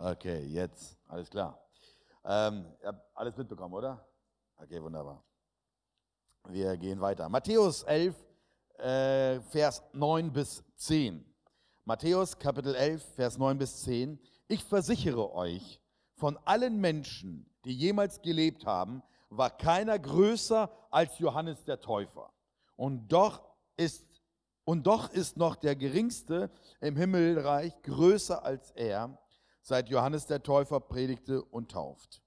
Okay, jetzt, alles klar. Ähm, ihr habt alles mitbekommen, oder? Okay, wunderbar. Wir gehen weiter. Matthäus 11, äh, Vers 9 bis 10. Matthäus Kapitel 11, Vers 9 bis 10. Ich versichere euch, von allen Menschen, die jemals gelebt haben, war keiner größer als Johannes der Täufer. Und doch ist, und doch ist noch der Geringste im Himmelreich größer als er seit Johannes der Täufer predigte und tauft.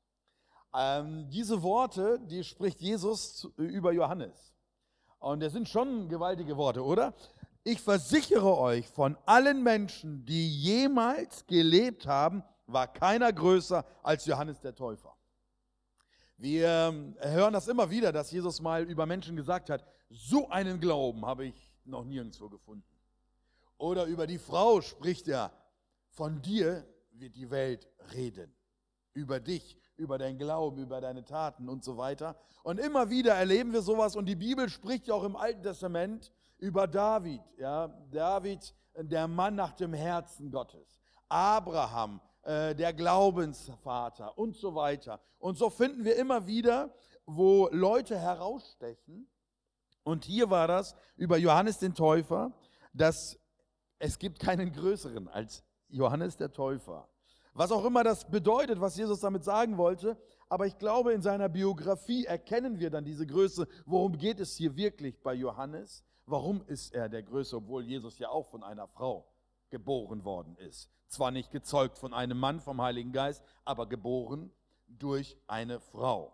Ähm, diese Worte, die spricht Jesus über Johannes. Und das sind schon gewaltige Worte, oder? Ich versichere euch, von allen Menschen, die jemals gelebt haben, war keiner größer als Johannes der Täufer. Wir ähm, hören das immer wieder, dass Jesus mal über Menschen gesagt hat, so einen Glauben habe ich noch nirgendwo gefunden. Oder über die Frau spricht er, von dir wird die Welt reden. Über dich, über dein Glauben, über deine Taten und so weiter. Und immer wieder erleben wir sowas und die Bibel spricht ja auch im Alten Testament über David. Ja, David, der Mann nach dem Herzen Gottes. Abraham, äh, der Glaubensvater und so weiter. Und so finden wir immer wieder, wo Leute herausstechen. Und hier war das über Johannes den Täufer, dass es gibt keinen größeren als Johannes der Täufer. Was auch immer das bedeutet, was Jesus damit sagen wollte, aber ich glaube, in seiner Biografie erkennen wir dann diese Größe. Worum geht es hier wirklich bei Johannes? Warum ist er der Größte, obwohl Jesus ja auch von einer Frau geboren worden ist? Zwar nicht gezeugt von einem Mann vom Heiligen Geist, aber geboren durch eine Frau.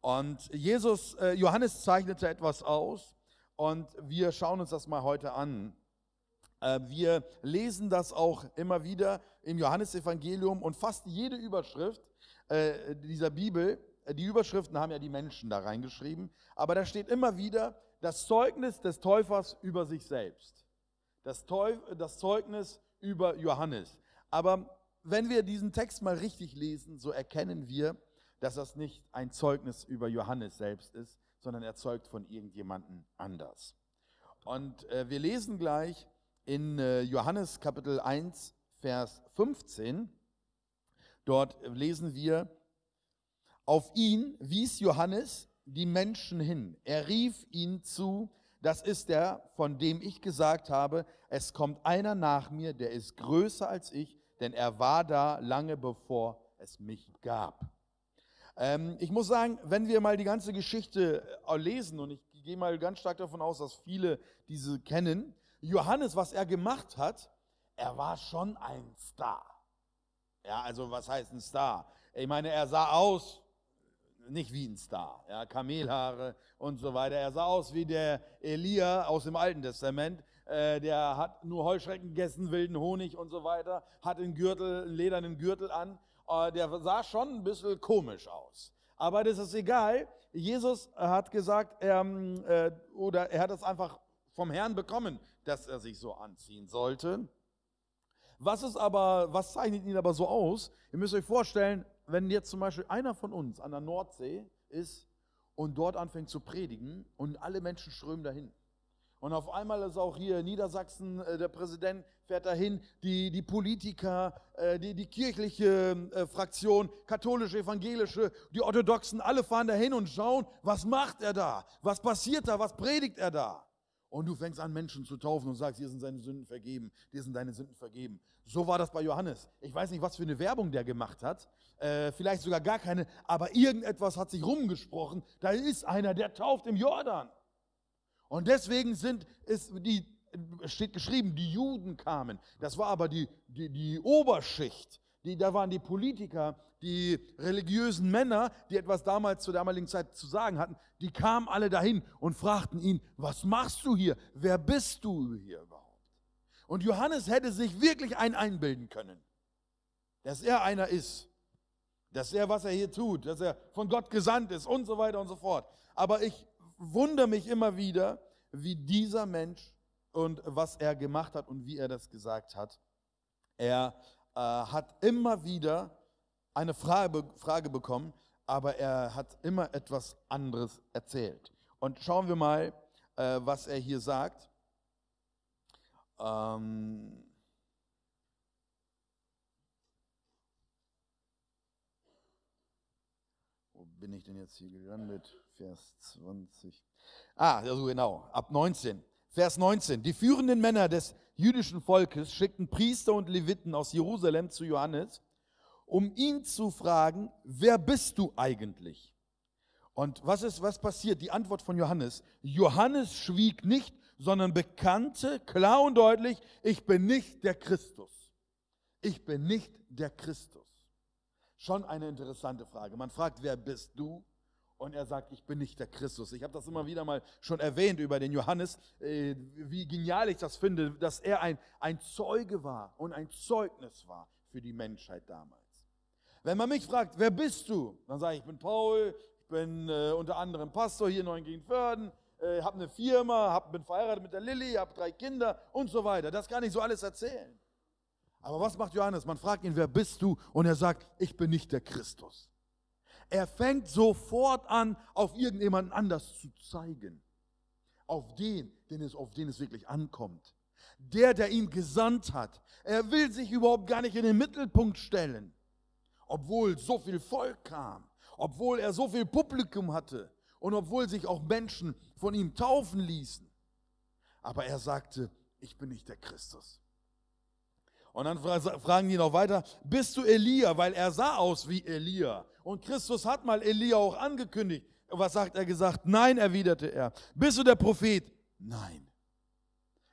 Und Jesus, äh, Johannes zeichnete etwas aus und wir schauen uns das mal heute an. Äh, wir lesen das auch immer wieder im Johannesevangelium und fast jede Überschrift äh, dieser Bibel, äh, die Überschriften haben ja die Menschen da reingeschrieben, aber da steht immer wieder das Zeugnis des Täufers über sich selbst. Das, Teuf das Zeugnis über Johannes. Aber wenn wir diesen Text mal richtig lesen, so erkennen wir, dass das nicht ein Zeugnis über Johannes selbst ist, sondern er zeugt von irgendjemandem anders. Und äh, wir lesen gleich in äh, Johannes Kapitel 1, Vers 15. Dort lesen wir, auf ihn wies Johannes die Menschen hin. Er rief ihnen zu, das ist der, von dem ich gesagt habe, es kommt einer nach mir, der ist größer als ich, denn er war da lange bevor es mich gab. Ähm, ich muss sagen, wenn wir mal die ganze Geschichte äh, lesen, und ich gehe mal ganz stark davon aus, dass viele diese kennen, Johannes, was er gemacht hat, er war schon ein Star. Ja, also was heißt ein Star? Ich meine, er sah aus nicht wie ein Star, ja, Kamelhaare und so weiter. Er sah aus wie der Elia aus dem Alten Testament. Äh, der hat nur Heuschrecken gegessen, wilden Honig und so weiter, hat einen Gürtel, einen ledernen Gürtel an. Äh, der sah schon ein bisschen komisch aus. Aber das ist egal. Jesus hat gesagt, ähm, äh, oder er hat es einfach vom Herrn bekommen, dass er sich so anziehen sollte. Was ist aber, was zeichnet ihn aber so aus? Ihr müsst euch vorstellen, wenn jetzt zum Beispiel einer von uns an der Nordsee ist und dort anfängt zu predigen und alle Menschen strömen dahin. Und auf einmal ist auch hier Niedersachsen, äh, der Präsident fährt dahin, die, die Politiker, äh, die, die kirchliche äh, Fraktion, katholische, evangelische, die Orthodoxen, alle fahren dahin und schauen, was macht er da? Was passiert da? Was predigt er da? Und du fängst an, Menschen zu taufen und sagst, hier sind seine Sünden vergeben, dir sind deine Sünden vergeben. So war das bei Johannes. Ich weiß nicht, was für eine Werbung der gemacht hat, äh, vielleicht sogar gar keine, aber irgendetwas hat sich rumgesprochen. Da ist einer, der tauft im Jordan. Und deswegen sind, ist die, steht geschrieben, die Juden kamen. Das war aber die, die, die Oberschicht. Die, da waren die Politiker, die religiösen Männer, die etwas damals zur damaligen Zeit zu sagen hatten, die kamen alle dahin und fragten ihn, was machst du hier? Wer bist du hier überhaupt? Und Johannes hätte sich wirklich ein einbilden können, dass er einer ist, dass er, was er hier tut, dass er von Gott gesandt ist und so weiter und so fort. Aber ich wundere mich immer wieder, wie dieser Mensch und was er gemacht hat und wie er das gesagt hat. Er äh, hat immer wieder eine Frage, Frage bekommen, aber er hat immer etwas anderes erzählt. Und schauen wir mal, äh, was er hier sagt. Ähm Wo bin ich denn jetzt hier gelandet? Vers 20. Ah, also genau, ab 19. Vers 19. Die führenden Männer des jüdischen Volkes schickten Priester und Leviten aus Jerusalem zu Johannes, um ihn zu fragen, wer bist du eigentlich? Und was ist, was passiert? Die Antwort von Johannes. Johannes schwieg nicht, sondern bekannte klar und deutlich, ich bin nicht der Christus. Ich bin nicht der Christus. Schon eine interessante Frage. Man fragt, wer bist du? Und er sagt, ich bin nicht der Christus. Ich habe das immer wieder mal schon erwähnt über den Johannes, äh, wie genial ich das finde, dass er ein, ein Zeuge war und ein Zeugnis war für die Menschheit damals. Wenn man mich fragt, wer bist du? Dann sage ich, ich bin Paul, ich bin äh, unter anderem Pastor hier in Neuengegenförden, äh, habe eine Firma, hab, bin verheiratet mit der Lilly, habe drei Kinder und so weiter. Das kann ich so alles erzählen. Aber was macht Johannes? Man fragt ihn, wer bist du? Und er sagt, ich bin nicht der Christus. Er fängt sofort an, auf irgendjemanden anders zu zeigen. Auf den, den es, auf den es wirklich ankommt. Der, der ihn gesandt hat. Er will sich überhaupt gar nicht in den Mittelpunkt stellen. Obwohl so viel Volk kam obwohl er so viel Publikum hatte und obwohl sich auch Menschen von ihm taufen ließen. Aber er sagte, ich bin nicht der Christus. Und dann fragen die noch weiter, bist du Elia? Weil er sah aus wie Elia. Und Christus hat mal Elia auch angekündigt. Was sagt er gesagt? Nein, erwiderte er. Bist du der Prophet? Nein.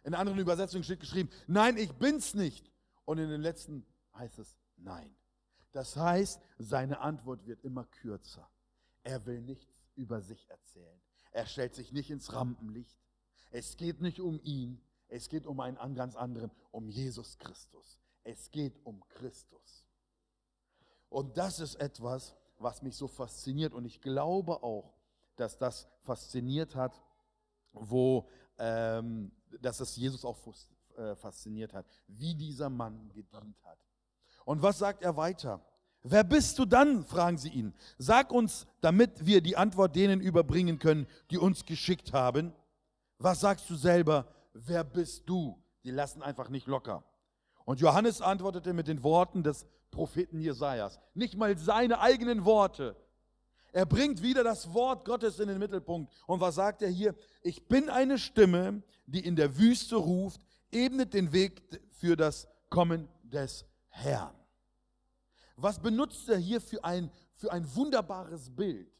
In anderen Übersetzungen steht geschrieben, nein, ich bin's nicht. Und in den letzten heißt es, nein. Das heißt, seine Antwort wird immer kürzer. Er will nichts über sich erzählen. Er stellt sich nicht ins Rampenlicht. Es geht nicht um ihn. Es geht um einen ganz anderen, um Jesus Christus. Es geht um Christus. Und das ist etwas, was mich so fasziniert. Und ich glaube auch, dass das fasziniert hat, wo, ähm, dass es Jesus auch äh, fasziniert hat, wie dieser Mann gedient hat. Und was sagt er weiter? Wer bist du dann? fragen sie ihn. Sag uns, damit wir die Antwort denen überbringen können, die uns geschickt haben. Was sagst du selber? Wer bist du? Die lassen einfach nicht locker. Und Johannes antwortete mit den Worten des Propheten Jesajas. Nicht mal seine eigenen Worte. Er bringt wieder das Wort Gottes in den Mittelpunkt. Und was sagt er hier? Ich bin eine Stimme, die in der Wüste ruft, ebnet den Weg für das Kommen des Herrn. Was benutzt er hier für ein, für ein wunderbares Bild?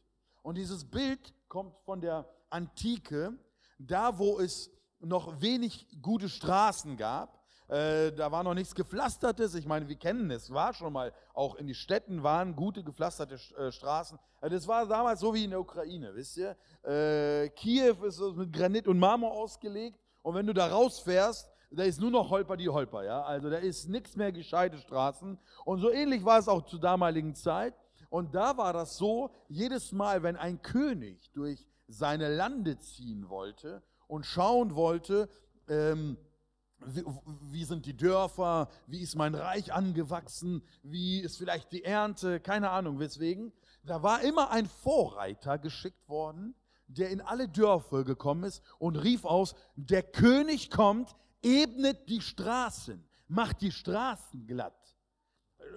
Und dieses Bild kommt von der Antike, da wo es noch wenig gute Straßen gab. Äh, da war noch nichts gepflastertes. Ich meine, wir kennen es, war schon mal, auch in die Städten waren gute gepflasterte äh, Straßen. Äh, das war damals so wie in der Ukraine, wisst ihr? Äh, Kiew ist mit Granit und Marmor ausgelegt. Und wenn du da rausfährst, da ist nur noch Holper die Holper, ja. Also da ist nichts mehr gescheite Straßen. Und so ähnlich war es auch zur damaligen Zeit. Und da war das so, jedes Mal, wenn ein König durch seine Lande ziehen wollte und schauen wollte, ähm, wie, sind die Dörfer, wie ist mein Reich angewachsen, wie ist vielleicht die Ernte, keine Ahnung weswegen. Da war immer ein Vorreiter geschickt worden, der in alle Dörfer gekommen ist und rief aus, der König kommt, ebnet die Straßen, macht die Straßen glatt.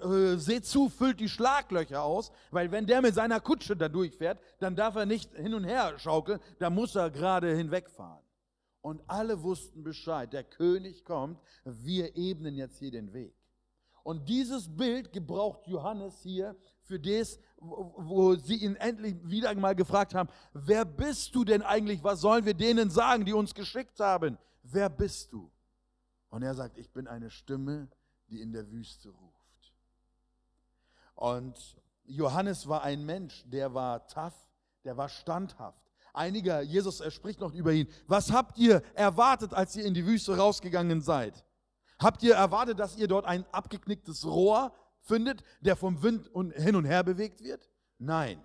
Äh, seht zu, füllt die Schlaglöcher aus, weil wenn der mit seiner Kutsche da durchfährt, dann darf er nicht hin und her schaukeln, da muss er gerade hinwegfahren. Und alle wussten Bescheid, der König kommt, wir ebnen jetzt hier den Weg. Und dieses Bild gebraucht Johannes hier für das, wo sie ihn endlich wieder mal gefragt haben, wer bist du denn eigentlich, was sollen wir denen sagen, die uns geschickt haben? Wer bist du? Und er sagt, ich bin eine Stimme, die in der Wüste ruft. Und Johannes war ein Mensch, der war tough, der war standhaft. Einiger, Jesus, er spricht noch über ihn. Was habt ihr erwartet, als ihr in die Wüste rausgegangen seid? Habt ihr erwartet, dass ihr dort ein abgeknicktes Rohr findet, der vom Wind hin und her bewegt wird? Nein.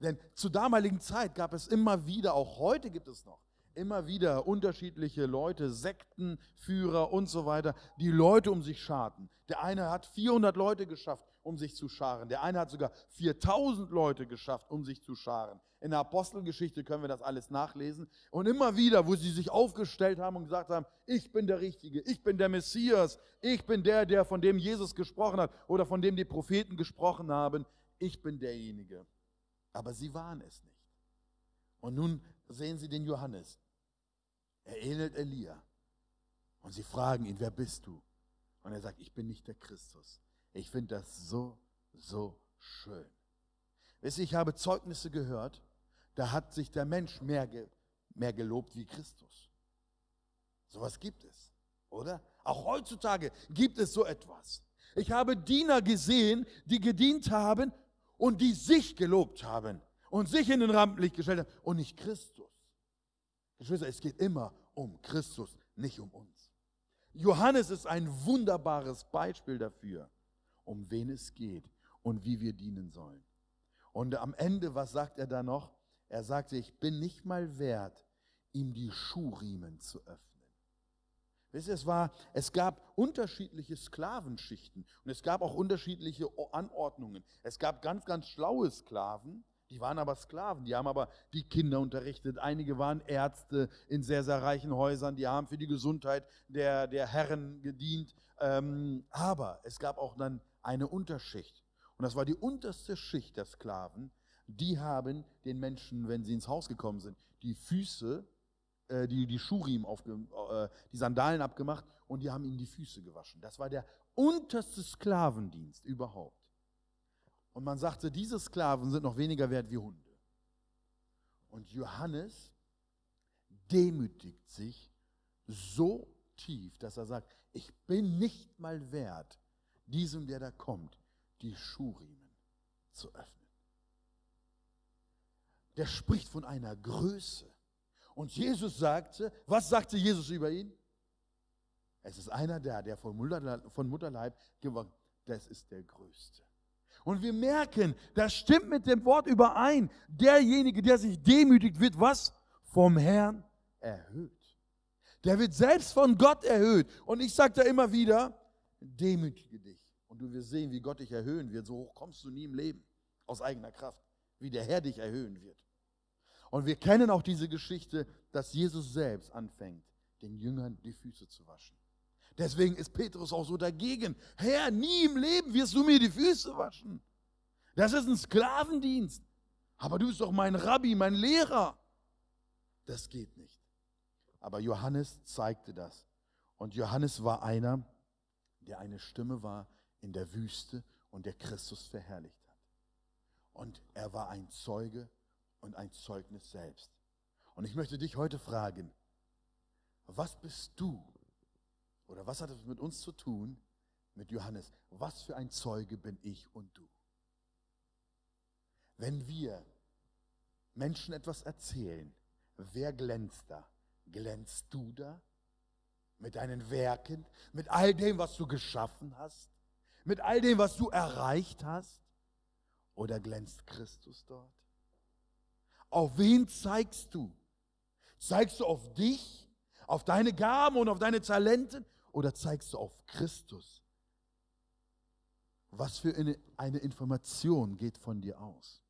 Denn zur damaligen Zeit gab es immer wieder, auch heute gibt es noch, immer wieder unterschiedliche Leute, Sektenführer und so weiter, die Leute um sich scharten. Der eine hat 400 Leute geschafft, um sich zu scharen. Der eine hat sogar 4000 Leute geschafft, um sich zu scharen. In der Apostelgeschichte können wir das alles nachlesen. Und immer wieder, wo sie sich aufgestellt haben und gesagt haben, ich bin der Richtige, ich bin der Messias, ich bin der, der von dem Jesus gesprochen hat oder von dem die Propheten gesprochen haben, ich bin derjenige. Aber sie waren es nicht. Und nun sehen sie den Johannes. Er ähnelt Elia. Und sie fragen ihn, wer bist du? Und er sagt, ich bin nicht der Christus. Ich finde das so, so schön. Wisst ihr, ich habe Zeugnisse gehört, da hat sich der Mensch mehr, ge mehr gelobt wie Christus. Sowas gibt es, oder? Auch heutzutage gibt es so etwas. Ich habe Diener gesehen, die gedient haben und die sich gelobt haben und sich in den Rampenlicht gestellt haben und nicht Christus. Geschwister, es geht immer um Christus, nicht um uns. Johannes ist ein wunderbares Beispiel dafür, um wen es geht und wie wir dienen sollen. Und am Ende, was sagt er da noch? Er sagte, ich bin nicht mal wert, ihm die Schuhriemen zu öffnen. Wisst ihr, es, war, es gab unterschiedliche Sklavenschichten und es gab auch unterschiedliche Anordnungen. Es gab ganz, ganz schlaue Sklaven, die waren aber Sklaven, die haben aber die Kinder unterrichtet. Einige waren Ärzte in sehr, sehr reichen Häusern, die haben für die Gesundheit der, der Herren gedient. Ähm, aber es gab auch dann eine Unterschicht. Und das war die unterste Schicht der Sklaven. Die haben den Menschen, wenn sie ins Haus gekommen sind, die Füße, äh, die, die Schurim, aufge, äh, die Sandalen abgemacht und die haben ihnen die Füße gewaschen. Das war der unterste Sklavendienst überhaupt. Und man sagte, diese Sklaven sind noch weniger wert wie Hunde. Und Johannes demütigt sich so tief, dass er sagt, ich bin nicht mal wert, diesem, der da kommt, die Schuhriemen zu öffnen. Der spricht von einer Größe. Und Jesus sagte, was sagte Jesus über ihn? Es ist einer der, der von Mutterleib, von Mutterleib geworden, das ist der Größte. Und wir merken, das stimmt mit dem Wort überein. Derjenige, der sich demütigt, wird was? Vom Herrn erhöht. Der wird selbst von Gott erhöht. Und ich sage da immer wieder, demütige dich. Und du wirst sehen, wie Gott dich erhöhen wird. So hoch kommst du nie im Leben aus eigener Kraft, wie der Herr dich erhöhen wird. Und wir kennen auch diese Geschichte, dass Jesus selbst anfängt, den Jüngern die Füße zu waschen. Deswegen ist Petrus auch so dagegen. Herr, nie im Leben wirst du mir die Füße waschen. Das ist ein Sklavendienst. Aber du bist doch mein Rabbi, mein Lehrer. Das geht nicht. Aber Johannes zeigte das. Und Johannes war einer, der eine Stimme war in der Wüste und der Christus verherrlicht hat. Und er war ein Zeuge und ein Zeugnis selbst. Und ich möchte dich heute fragen, was bist du oder was hat es mit uns zu tun, mit Johannes? Was für ein Zeuge bin ich und du? Wenn wir Menschen etwas erzählen, wer glänzt da? Glänzt du da? Mit deinen Werken, mit all dem, was du geschaffen hast, mit all dem, was du erreicht hast? Oder glänzt Christus dort? Auf wen zeigst du? Zeigst du auf dich, auf deine Gaben und auf deine Talente oder zeigst du auf Christus? Was für eine, eine Information geht von dir aus?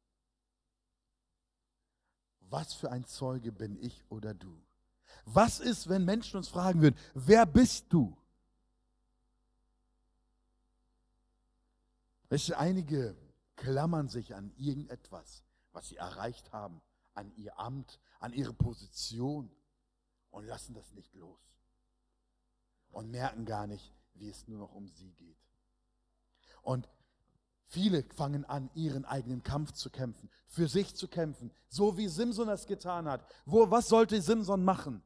Was für ein Zeuge bin ich oder du? Was ist, wenn Menschen uns fragen würden, wer bist du? Weißt du, einige klammern sich an irgendetwas, was sie erreicht haben, an ihr Amt, an ihre Position und lassen das nicht los und merken gar nicht, wie es nur noch um sie geht. Und viele fangen an, ihren eigenen Kampf zu kämpfen, für sich zu kämpfen, so wie Simson es getan hat. Wo, was sollte Simson machen?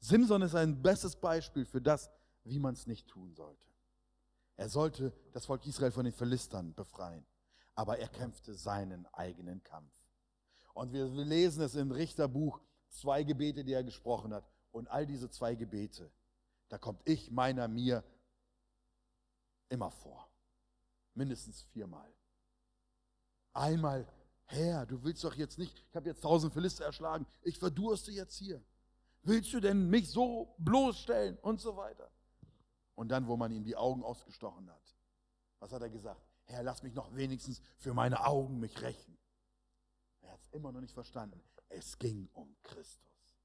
Simson ist ein bestes Beispiel für das, wie man es nicht tun sollte. Er sollte das Volk Israel von den Philistern befreien, aber er kämpfte seinen eigenen Kampf. Und wir lesen es im Richterbuch, zwei Gebete, die er gesprochen hat. Und all diese zwei Gebete da kommt ich, meiner, mir immer vor. Mindestens viermal. Einmal, Herr, du willst doch jetzt nicht, ich habe jetzt tausend Philister erschlagen, ich verdurste jetzt hier. Willst du denn mich so bloßstellen und so weiter? Und dann, wo man ihm die Augen ausgestochen hat, was hat er gesagt? Herr, lass mich noch wenigstens für meine Augen mich rächen. Hat es immer noch nicht verstanden. Es ging um Christus.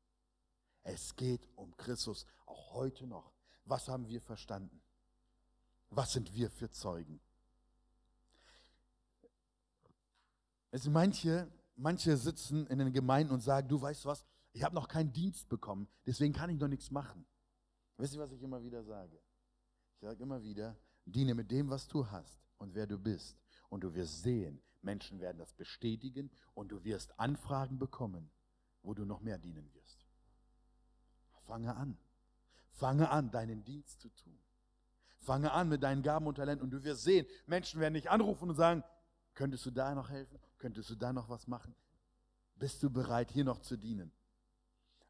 Es geht um Christus, auch heute noch. Was haben wir verstanden? Was sind wir für Zeugen? Sind manche, manche sitzen in den Gemeinden und sagen, du weißt was, ich habe noch keinen Dienst bekommen, deswegen kann ich noch nichts machen. Wisst ihr, was ich immer wieder sage? Ich sage immer wieder, diene mit dem, was du hast und wer du bist. Und du wirst sehen, Menschen werden das bestätigen und du wirst Anfragen bekommen, wo du noch mehr dienen wirst. Fange an. Fange an, deinen Dienst zu tun. Fange an mit deinen Gaben und Talenten und du wirst sehen, Menschen werden dich anrufen und sagen, könntest du da noch helfen? Könntest du da noch was machen? Bist du bereit, hier noch zu dienen?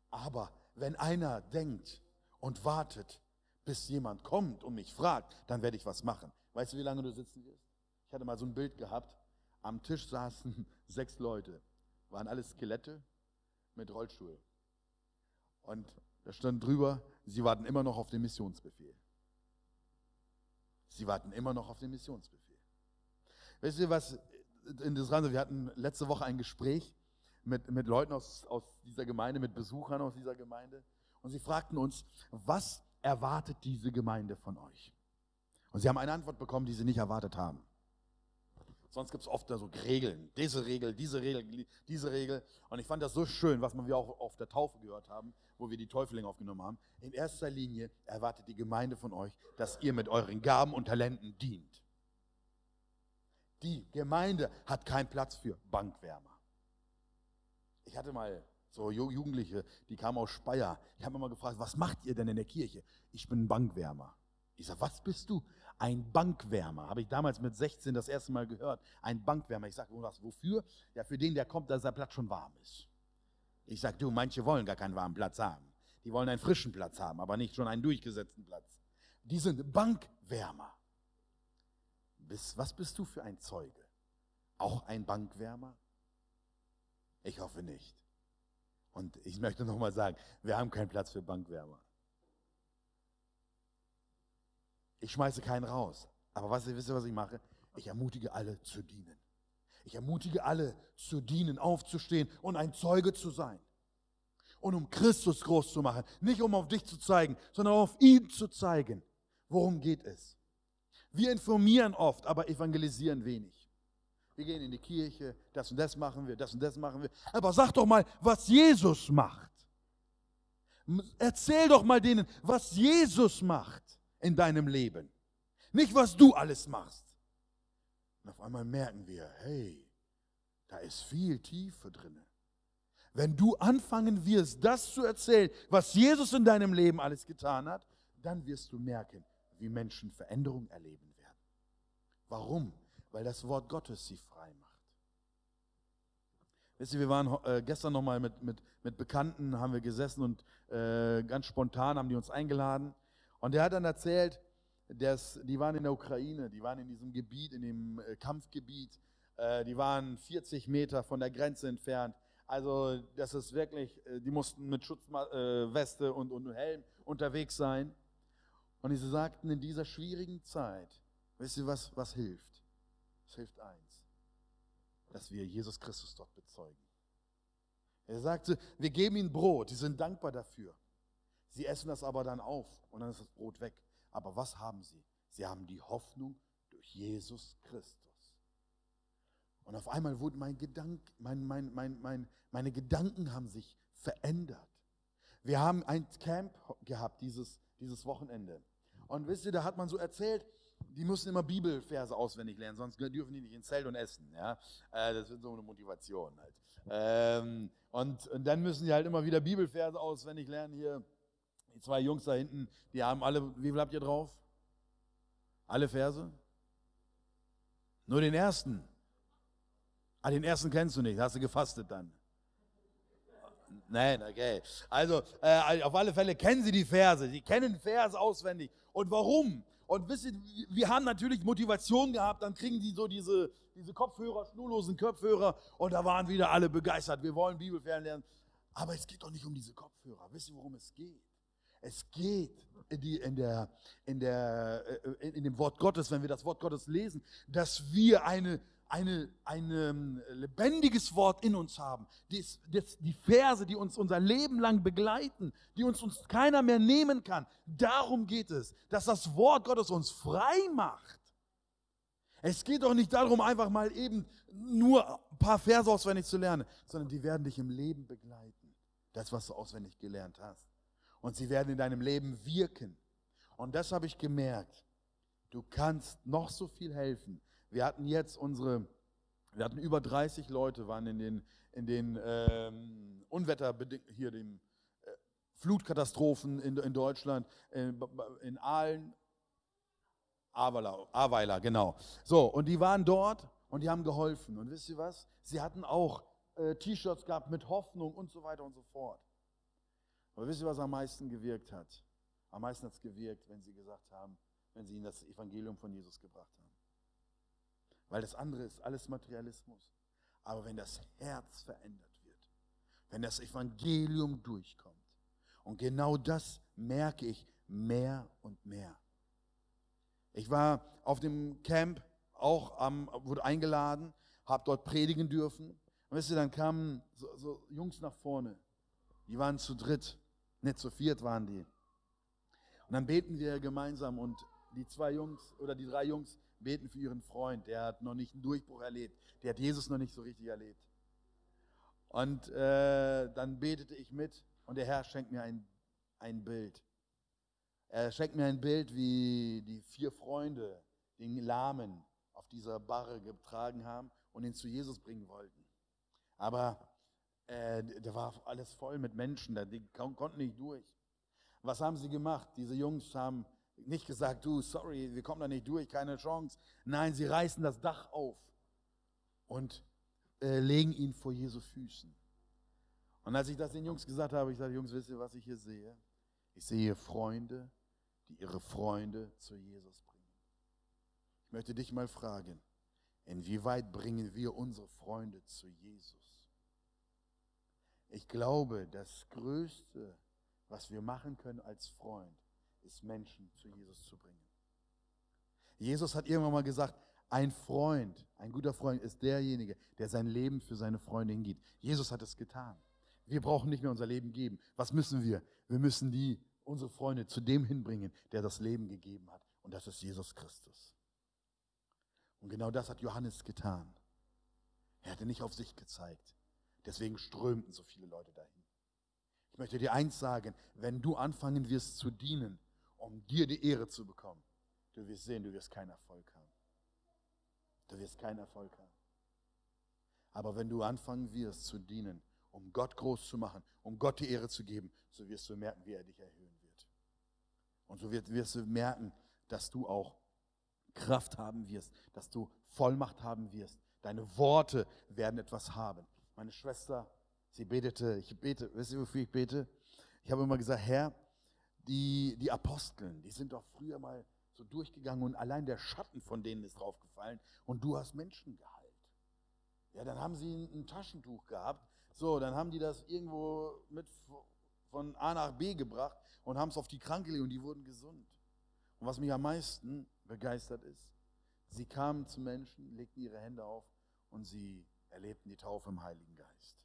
Aber wenn einer denkt und wartet, bis jemand kommt und mich fragt, dann werde ich was machen. Weißt du, wie lange du sitzen wirst? Ich hatte mal so ein Bild gehabt. Am Tisch saßen sechs Leute, waren alles Skelette mit Rollstuhl. Und da stand drüber, sie warten immer noch auf den Missionsbefehl. Sie warten immer noch auf den Missionsbefehl. Wisst ihr, was interessant ist? Wir hatten letzte Woche ein Gespräch mit, mit Leuten aus, aus dieser Gemeinde, mit Besuchern aus dieser Gemeinde. Und sie fragten uns, was erwartet diese Gemeinde von euch? Und sie haben eine Antwort bekommen, die sie nicht erwartet haben. Sonst gibt es oft so Regeln, diese Regel, diese Regel, diese Regel. Und ich fand das so schön, was wir auch auf der Taufe gehört haben, wo wir die Täufelinge aufgenommen haben. In erster Linie erwartet die Gemeinde von euch, dass ihr mit euren Gaben und Talenten dient. Die Gemeinde hat keinen Platz für Bankwärmer. Ich hatte mal so Jugendliche, die kamen aus Speyer. Ich habe immer gefragt, was macht ihr denn in der Kirche? Ich bin Bankwärmer. Ich sage, was bist du? Ein Bankwärmer. Habe ich damals mit 16 das erste Mal gehört. Ein Bankwärmer. Ich sage, was, wofür? Ja, für den, der kommt, dass der Platz schon warm ist. Ich sage, du, manche wollen gar keinen warmen Platz haben. Die wollen einen frischen Platz haben, aber nicht schon einen durchgesetzten Platz. Die sind Bankwärmer. was bist du für ein Zeuge? Auch ein Bankwärmer? Ich hoffe nicht. Und ich möchte nochmal sagen, wir haben keinen Platz für Bankwärmer. Ich schmeiße keinen raus. Aber was, wisst ihr, was ich mache? Ich ermutige alle zu dienen. Ich ermutige alle zu dienen, aufzustehen und ein Zeuge zu sein. Und um Christus groß zu machen. Nicht um auf dich zu zeigen, sondern auf ihn zu zeigen. Worum geht es? Wir informieren oft, aber evangelisieren wenig. Wir gehen in die Kirche, das und das machen wir, das und das machen wir. Aber sag doch mal, was Jesus macht. Erzähl doch mal denen, was Jesus macht in deinem Leben. Nicht, was du alles machst. Und auf einmal merken wir, hey, da ist viel Tiefe drin. Wenn du anfangen wirst, das zu erzählen, was Jesus in deinem Leben alles getan hat, dann wirst du merken, wie Menschen Veränderung erleben werden. Warum? Weil das Wort Gottes sie frei macht. Wisst ihr, wir waren äh, gestern nochmal mit, mit, mit Bekannten, haben wir gesessen und äh, ganz spontan haben die uns eingeladen. Und der hat dann erzählt, dass, die waren in der Ukraine, die waren in diesem Gebiet, in dem äh, Kampfgebiet, äh, die waren 40 Meter von der Grenze entfernt. Also das ist wirklich, äh, die mussten mit Schutzweste und, und Helm unterwegs sein. Und sie sagten, in dieser schwierigen Zeit, wisst ihr, was, was hilft? Es hilft eins, dass wir Jesus Christus dort bezeugen. Er sagte, wir geben ihnen Brot, die sind dankbar dafür. Sie essen das aber dann auf und dann ist das Brot weg. Aber was haben sie? Sie haben die Hoffnung durch Jesus Christus. Und auf einmal wurden mein Gedank, mein, mein, mein, mein, meine Gedanken haben sich verändert. Wir haben ein Camp gehabt dieses, dieses Wochenende. Und wisst ihr, da hat man so erzählt, die müssen immer Bibelverse auswendig lernen, sonst dürfen die nicht ins Zelt und essen. Ja? Äh, das wird so eine Motivation halt. Ähm, und, und dann müssen die halt immer wieder Bibelverse auswendig lernen hier. Die zwei Jungs da hinten, die haben alle, wie viel habt ihr drauf? Alle Verse? Nur den ersten. Ah, den ersten kennst du nicht, hast du gefastet dann. Nein, okay. Also, äh, auf alle Fälle kennen sie die Verse. Sie kennen Verse auswendig. Und warum? Und wisst ihr, wir haben natürlich Motivation gehabt, dann kriegen die so diese, diese Kopfhörer, schnurlosen Kopfhörer, und da waren wieder alle begeistert. Wir wollen Bibelferien lernen. Aber es geht doch nicht um diese Kopfhörer. Wisst ihr, worum es geht? Es geht in, die, in, der, in, der, äh, in dem Wort Gottes, wenn wir das Wort Gottes lesen, dass wir eine, eine, ein ähm, lebendiges Wort in uns haben. Dies, das, die Verse, die uns unser Leben lang begleiten, die uns, uns keiner mehr nehmen kann. Darum geht es, dass das Wort Gottes uns frei macht. Es geht doch nicht darum, einfach mal eben nur ein paar Verse auswendig zu lernen, sondern die werden dich im Leben begleiten. Das, was du auswendig gelernt hast. Und sie werden in deinem Leben wirken. Und das habe ich gemerkt. Du kannst noch so viel helfen. Wir hatten jetzt unsere, wir hatten über 30 Leute, waren in den, in den ähm, Unwetter, hier dem äh, Flutkatastrophen in, in Deutschland, in, in Aalen, Aweiler, genau. So, und die waren dort und die haben geholfen. Und wisst ihr was? Sie hatten auch äh, T-Shirts gehabt mit Hoffnung und so weiter und so fort. Aber wisst ihr, was am meisten gewirkt hat? Am meisten hat es gewirkt, wenn sie gesagt haben, wenn sie ihnen das Evangelium von Jesus gebracht haben. Weil das andere ist alles Materialismus. Aber wenn das Herz verändert wird, wenn das Evangelium durchkommt, und genau das merke ich mehr und mehr. Ich war auf dem Camp, auch am, wurde eingeladen, habe dort predigen dürfen. Und wisst ihr, dann kamen so, so Jungs nach vorne. Die waren zu dritt, nicht zu viert waren die. Und dann beten wir gemeinsam und die zwei Jungs oder die drei Jungs beten für ihren Freund. Der hat noch nicht einen Durchbruch erlebt. Der hat Jesus noch nicht so richtig erlebt. Und äh, dann betete ich mit und der Herr schenkt mir ein, ein Bild. Er schenkt mir ein Bild, wie die vier Freunde den Lahmen auf dieser Barre getragen haben und ihn zu Jesus bringen wollten. Aber äh, da war alles voll mit Menschen, die konnten nicht durch. Was haben sie gemacht? Diese Jungs haben nicht gesagt, du, sorry, wir kommen da nicht durch, keine Chance. Nein, sie reißen das Dach auf und äh, legen ihn vor Jesu Füßen. Und als ich das den Jungs gesagt habe, ich sage, Jungs, wisst ihr, was ich hier sehe? Ich sehe Freunde, die ihre Freunde zu Jesus bringen. Ich möchte dich mal fragen, inwieweit bringen wir unsere Freunde zu Jesus? Ich glaube, das Größte, was wir machen können als Freund, ist Menschen zu Jesus zu bringen. Jesus hat irgendwann mal gesagt, ein Freund, ein guter Freund ist derjenige, der sein Leben für seine Freunde hingibt. Jesus hat es getan. Wir brauchen nicht mehr unser Leben geben. Was müssen wir? Wir müssen die unsere Freunde zu dem hinbringen, der das Leben gegeben hat. Und das ist Jesus Christus. Und genau das hat Johannes getan. Er hatte nicht auf sich gezeigt. Deswegen strömten so viele Leute dahin. Ich möchte dir eins sagen, wenn du anfangen wirst zu dienen, um dir die Ehre zu bekommen, du wirst sehen, du wirst keinen Erfolg haben. Du wirst keinen Erfolg haben. Aber wenn du anfangen wirst zu dienen, um Gott groß zu machen, um Gott die Ehre zu geben, so wirst du merken, wie er dich erhöhen wird. Und so wirst du merken, dass du auch Kraft haben wirst, dass du Vollmacht haben wirst. Deine Worte werden etwas haben. Meine Schwester, sie betete, ich bete, wisst ihr, wofür ich bete? Ich habe immer gesagt, Herr, die, die Aposteln, die sind doch früher mal so durchgegangen und allein der Schatten von denen ist draufgefallen und du hast Menschen geheilt. Ja, dann haben sie ein, Taschentuch gehabt, so, dann haben die das irgendwo mit von A nach B gebracht und haben es auf die Kranke gelegt und die wurden gesund. Und was mich am meisten begeistert ist, sie kamen zu Menschen, legten ihre Hände auf und sie erlebten die Taufe im Heiligen Geist.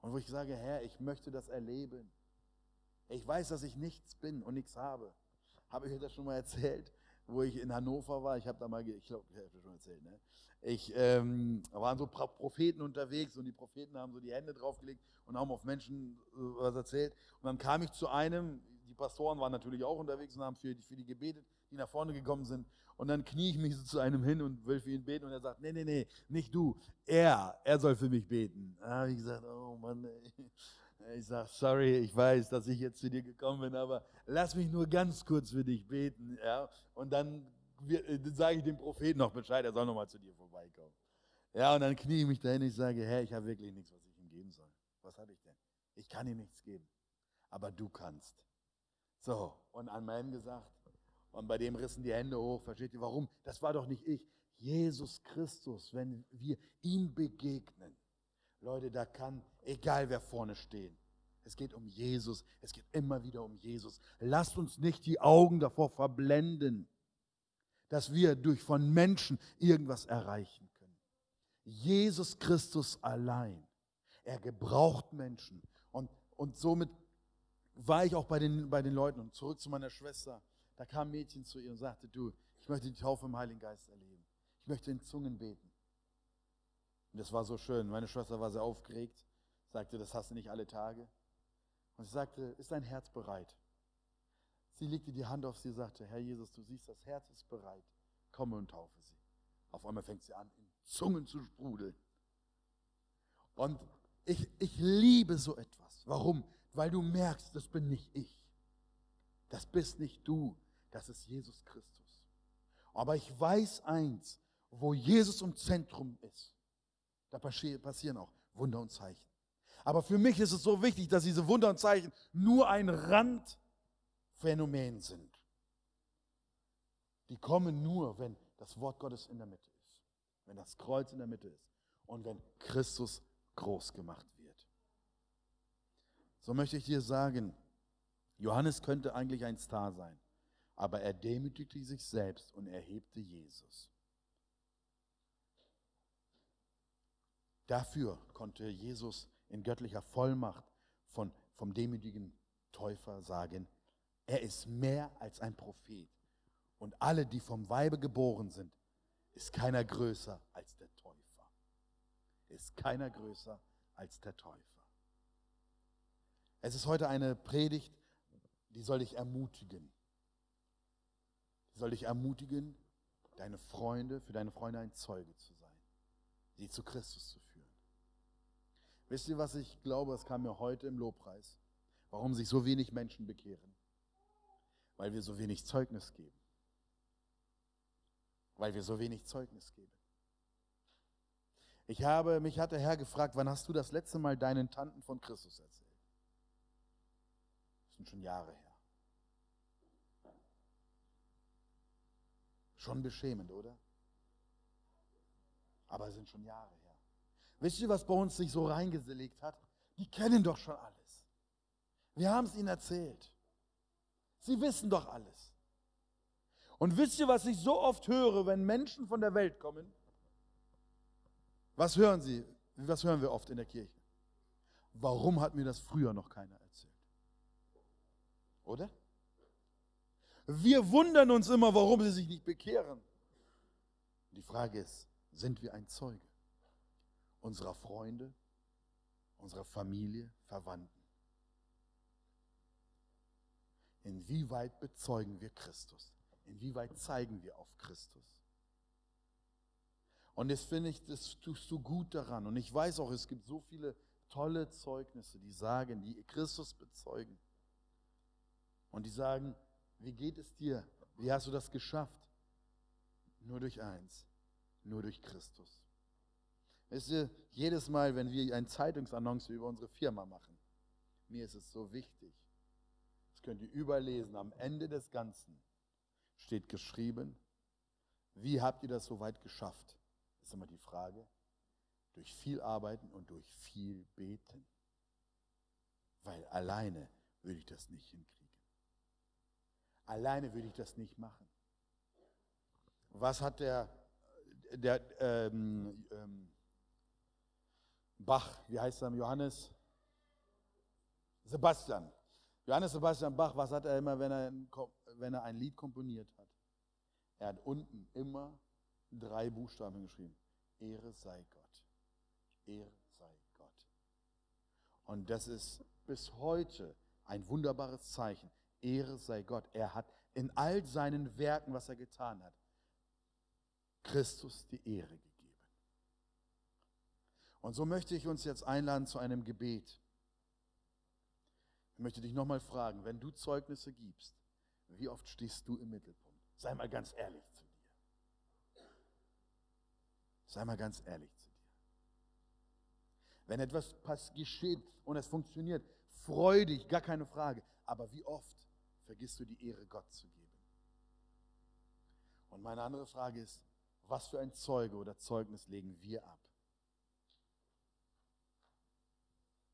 Und wo ich sage, Herr, ich möchte das erleben. Ich weiß, dass ich nichts bin und nichts habe. Habe ich euch das schon mal erzählt, wo ich in Hannover war? Ich habe da mal, ich glaube, ich habe das schon erzählt, ne? Ich ähm, da waren so Propheten unterwegs und die Propheten haben so die Hände draufgelegt und haben auf Menschen äh, was erzählt. Und dann kam ich zu einem, die Pastoren waren natürlich auch unterwegs und haben für für die gebetet, die nach vorne gekommen sind. Und dann knie ich mich so zu einem hin und will für ihn beten und er sagt, nee, nee, nee, nicht du, er, er soll für mich beten. Da habe ich gesagt, oh Mann, ey. Ich sage, sorry, ich weiß, dass ich jetzt zu dir gekommen bin, aber lass mich nur ganz kurz für dich beten. Ja? Und dann äh, sage ich dem Propheten noch Bescheid, er soll nochmal zu dir vorbeikommen. Ja, und dann knie ich mich dahin und ich sage, Herr, ich habe wirklich nichts, was ich ihm geben soll. Was habe ich denn? Ich kann ihm nichts geben, aber du kannst. So, und an meinem gesagt, und bei dem rissen die Hände hoch, versteht ihr warum? Das war doch nicht ich. Jesus Christus, wenn wir ihm begegnen. Leute, da kann, egal wer vorne steht, es geht um Jesus, es geht immer wieder um Jesus. Lasst uns nicht die Augen davor verblenden dass wir durch von Menschen irgendwas erreichen können. Jesus Christus allein, er gebraucht Menschen. Und, und somit war ich auch bei den, bei den Leuten. Und zurück zu meiner Schwester. Da kam ein Mädchen zu ihr und sagte, du, ich möchte die Taufe im Heiligen Geist erleben. ich möchte in Zungen beten. Und das war so schön. Meine Schwester war sehr aufgeregt, sagte, das hast du nicht alle Tage. Und sie sagte, ist dein Herz bereit? Sie legte die Hand auf sie und sagte, Herr Jesus, du siehst, das Herz ist bereit. Komme und taufe sie. Auf einmal fängt sie an, in Zungen zu sprudeln. Und ich, ich liebe so etwas. Warum? Weil du merkst, das bin nicht ich. Das bist nicht du. Das ist Jesus Christus. Aber ich weiß eins, wo Jesus im Zentrum ist, da passieren auch Wunder und Zeichen. Aber für mich ist es so wichtig, dass diese Wunder und Zeichen nur ein Randphänomen sind. Die kommen nur, wenn das Wort Gottes in der Mitte ist, wenn das Kreuz in der Mitte ist und wenn Christus groß gemacht wird. So möchte ich dir sagen, Johannes könnte eigentlich ein Star sein, aber er demütigte sich selbst und erhebte Jesus. Dafür konnte Jesus in göttlicher Vollmacht von, vom demütigen Täufer sagen, er ist mehr als ein Prophet. Und alle, die vom Weibe geboren sind, ist keiner größer als der Täufer. Ist keiner größer als der Täufer. Es ist heute eine Predigt, die soll dich ermutigen. Soll dich ermutigen, deine Freunde, für deine Freunde ein Zeuge zu sein, sie zu Christus zu führen. Wisst ihr, was ich glaube, es kam mir heute im Lobpreis, warum sich so wenig Menschen bekehren? Weil wir so wenig Zeugnis geben. Weil wir so wenig Zeugnis geben. Ich habe, mich hat der Herr gefragt, wann hast du das letzte Mal deinen Tanten von Christus erzählt? Das sind schon Jahre her. Schon beschämend, oder? Aber es sind schon Jahre her. Wisst ihr, was bei uns sich so reingelegt hat? Die kennen doch schon alles. Wir haben es ihnen erzählt. Sie wissen doch alles. Und wisst ihr, was ich so oft höre, wenn Menschen von der Welt kommen? Was hören sie? Was hören wir oft in der Kirche? Warum hat mir das früher noch keiner erzählt? Oder? Wir wundern uns immer, warum sie sich nicht bekehren. Die Frage ist, sind wir ein Zeuge? unserer Freunde, unserer Familie, Verwandten. Inwieweit bezeugen wir Christus? Inwieweit zeigen wir auf Christus? Und das finde ich, das tust du gut daran. Und ich weiß auch, es gibt so viele tolle Zeugnisse, die sagen, die Christus bezeugen. Und die sagen, wie geht es dir? Wie hast du das geschafft? Nur durch eins, nur durch Christus. Wisst ihr, jedes Mal, wenn wir ein Zeitungsannonce über unsere Firma machen, mir ist es so wichtig, das könnt ihr überlesen, am Ende des Ganzen steht geschrieben, wie habt ihr das so weit geschafft? Das ist immer die Frage. Durch viel Arbeiten und durch viel Beten. Weil alleine würde ich das nicht hinkriegen. Alleine würde ich das nicht machen. Was hat der, der ähm, ähm, Bach, wie heißt er, Johannes? Sebastian. Johannes Sebastian Bach, was hat er immer, wenn er, wenn er ein Lied komponiert hat? Er hat unten immer drei Buchstaben geschrieben. Ehre sei Gott. Ehre sei Gott. Und das ist bis heute ein wunderbares Zeichen. Ehre sei Gott. Er hat in all seinen Werken, was er getan hat, Christus die Ehre gegeben. Und so möchte ich uns jetzt einladen zu einem Gebet. Ich möchte dich nochmal fragen, wenn du Zeugnisse gibst, wie oft stehst du im Mittelpunkt? Sei mal ganz ehrlich zu dir. Sei mal ganz ehrlich zu dir. Wenn etwas geschieht und es funktioniert, freu dich, gar keine Frage. Aber wie oft vergisst du die Ehre Gott zu geben? Und meine andere Frage ist, was für ein Zeuge oder Zeugnis legen wir ab?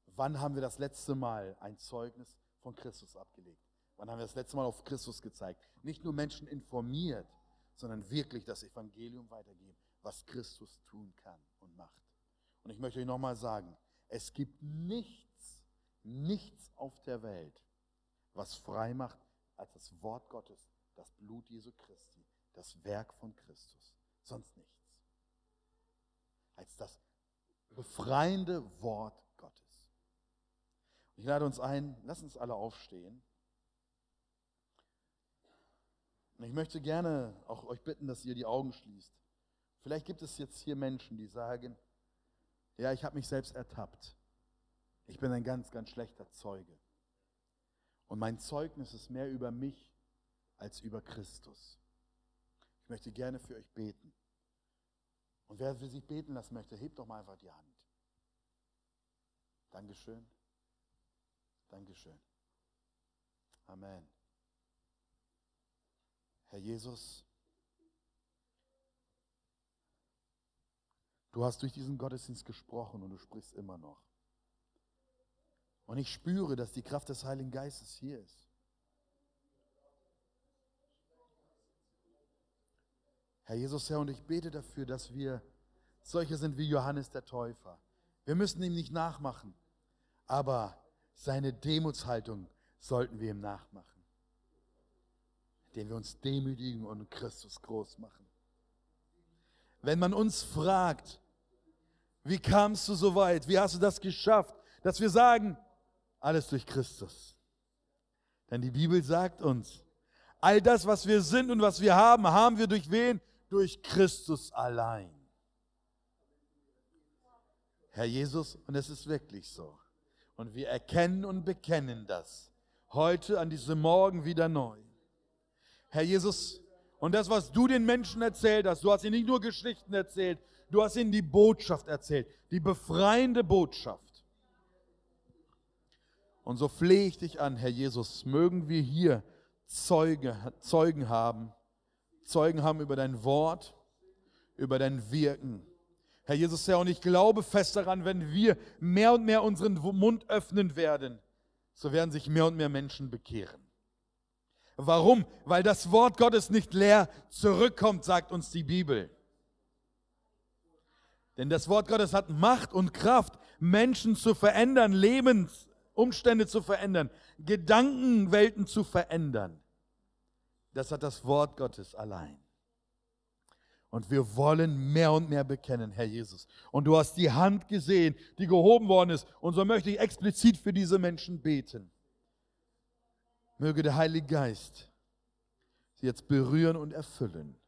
Wann haben wir das letzte Mal ein Zeugnis von Christus abgelegt? Wann haben wir das letzte Mal auf Christus gezeigt? Nicht nur Menschen informiert, sondern wirklich das Evangelium weitergeben, was Christus tun kann und macht. Und ich möchte euch nochmal sagen, es gibt nichts, nichts auf der Welt, was frei macht als das Wort Gottes, das Blut Jesu Christi, das Werk von Christus. Sonst nichts. als das befreiende Wort Gottes. Ich lade uns ein, lass uns alle aufstehen. Und ich möchte gerne auch euch bitten, dass ihr die Augen schließt. Vielleicht gibt es jetzt hier Menschen, die sagen, ja, ich habe mich selbst ertappt. Ich bin ein ganz, ganz schlechter Zeuge. Und mein Zeugnis ist mehr über mich als über Christus. Ich möchte gerne für euch beten. Und wer für sich beten lassen möchte, hebt doch mal einfach die Hand. Dankeschön. Dankeschön. Amen. Herr Jesus, du hast durch diesen Gottesdienst gesprochen und du sprichst immer noch. Und ich spüre, dass die Kraft des Heiligen Geistes hier ist. Herr Jesus, Herr, und ich bete dafür, dass wir solche sind wie Johannes der Täufer. Wir müssen ihm nicht nachmachen, aber seine Demutshaltung sollten wir ihm nachmachen indem wir uns demütigen und Christus groß machen. Wenn man uns fragt, wie kamst du so weit? Wie hast du das geschafft? Dass wir sagen, alles durch Christus. Denn die Bibel sagt uns, all das, was wir sind und was wir haben, haben wir durch wen? Durch Christus allein. Herr Jesus, und es ist wirklich so. Und wir erkennen und bekennen das heute an diesem Morgen wieder neu. Herr Jesus, und das, was du den Menschen erzählt hast, du hast ihnen nicht nur Geschichten erzählt, du hast ihnen die Botschaft erzählt, die befreiende Botschaft. Und so flehe ich dich an, Herr Jesus, mögen wir hier Zeuge, Zeugen haben, Zeugen haben über dein Wort, über dein Wirken. Herr Jesus, Herr, und ich glaube fest daran, wenn wir mehr und mehr unseren Mund öffnen werden, so werden sich mehr und mehr Menschen bekehren. Warum? Weil das Wort Gottes nicht leer zurückkommt, sagt uns die Bibel. Denn das Wort Gottes hat Macht und Kraft, Menschen zu verändern, Lebensumstände zu verändern, Gedankenwelten zu verändern. Das hat das Wort Gottes allein. Und wir wollen mehr und mehr bekennen, Herr Jesus. Und du hast die Hand gesehen, die gehoben worden ist. Und so möchte ich explizit für diese Menschen beten. Möge der Heilige Geist sie jetzt berühren und erfüllen.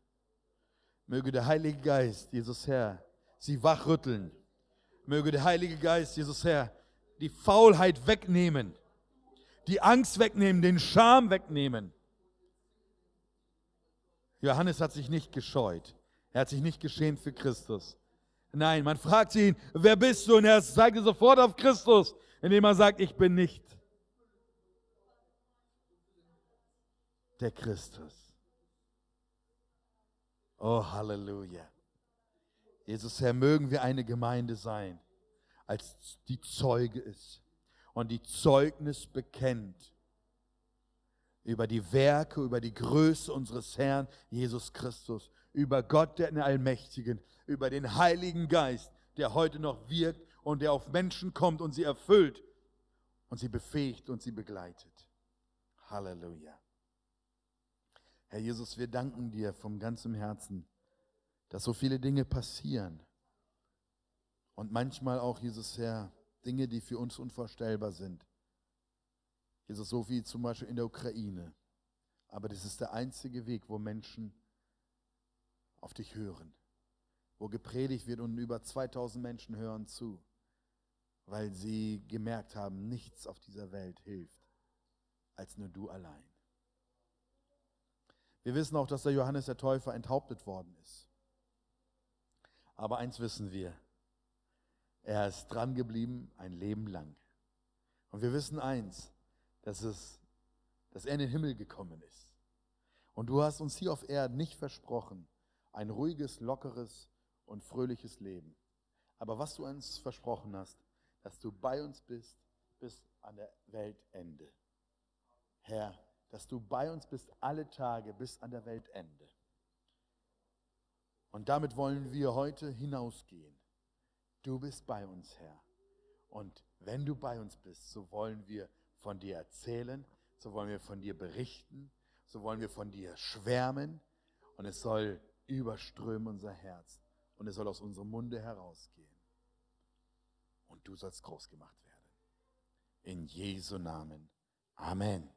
Möge der Heilige Geist, Jesus Herr, sie wachrütteln. Möge der Heilige Geist, Jesus Herr, die Faulheit wegnehmen, die Angst wegnehmen, den Scham wegnehmen. Johannes hat sich nicht gescheut. Er hat sich nicht geschämt für Christus. Nein, man fragt ihn, wer bist du? Und er zeigt sofort auf Christus, indem er sagt, ich bin nicht. der Christus. Oh, Halleluja. Jesus, Herr, mögen wir eine Gemeinde sein, als die Zeuge ist und die Zeugnis bekennt über die Werke, über die Größe unseres Herrn Jesus Christus, über Gott, den Allmächtigen, über den Heiligen Geist, der heute noch wirkt und der auf Menschen kommt und sie erfüllt und sie befähigt und sie begleitet. Halleluja. Herr Jesus, wir danken dir vom ganzen Herzen, dass so viele Dinge passieren. Und manchmal auch, Jesus Herr, Dinge, die für uns unvorstellbar sind. Jesus, so wie zum Beispiel in der Ukraine. Aber das ist der einzige Weg, wo Menschen auf dich hören. Wo gepredigt wird und über 2000 Menschen hören zu. Weil sie gemerkt haben, nichts auf dieser Welt hilft, als nur du allein. Wir wissen auch, dass der Johannes der Täufer enthauptet worden ist. Aber eins wissen wir, er ist dran geblieben ein Leben lang. Und wir wissen eins, dass, es, dass er in den Himmel gekommen ist. Und du hast uns hier auf Erden nicht versprochen, ein ruhiges, lockeres und fröhliches Leben. Aber was du uns versprochen hast, dass du bei uns bist bis an der Weltende. Herr, dass du bei uns bist alle Tage bis an der Weltende. Und damit wollen wir heute hinausgehen. Du bist bei uns, Herr. Und wenn du bei uns bist, so wollen wir von dir erzählen, so wollen wir von dir berichten, so wollen wir von dir schwärmen und es soll überströmen unser Herz. und es soll aus unserem Munde herausgehen. Und du sollst groß gemacht werden. In Jesu Namen. Amen.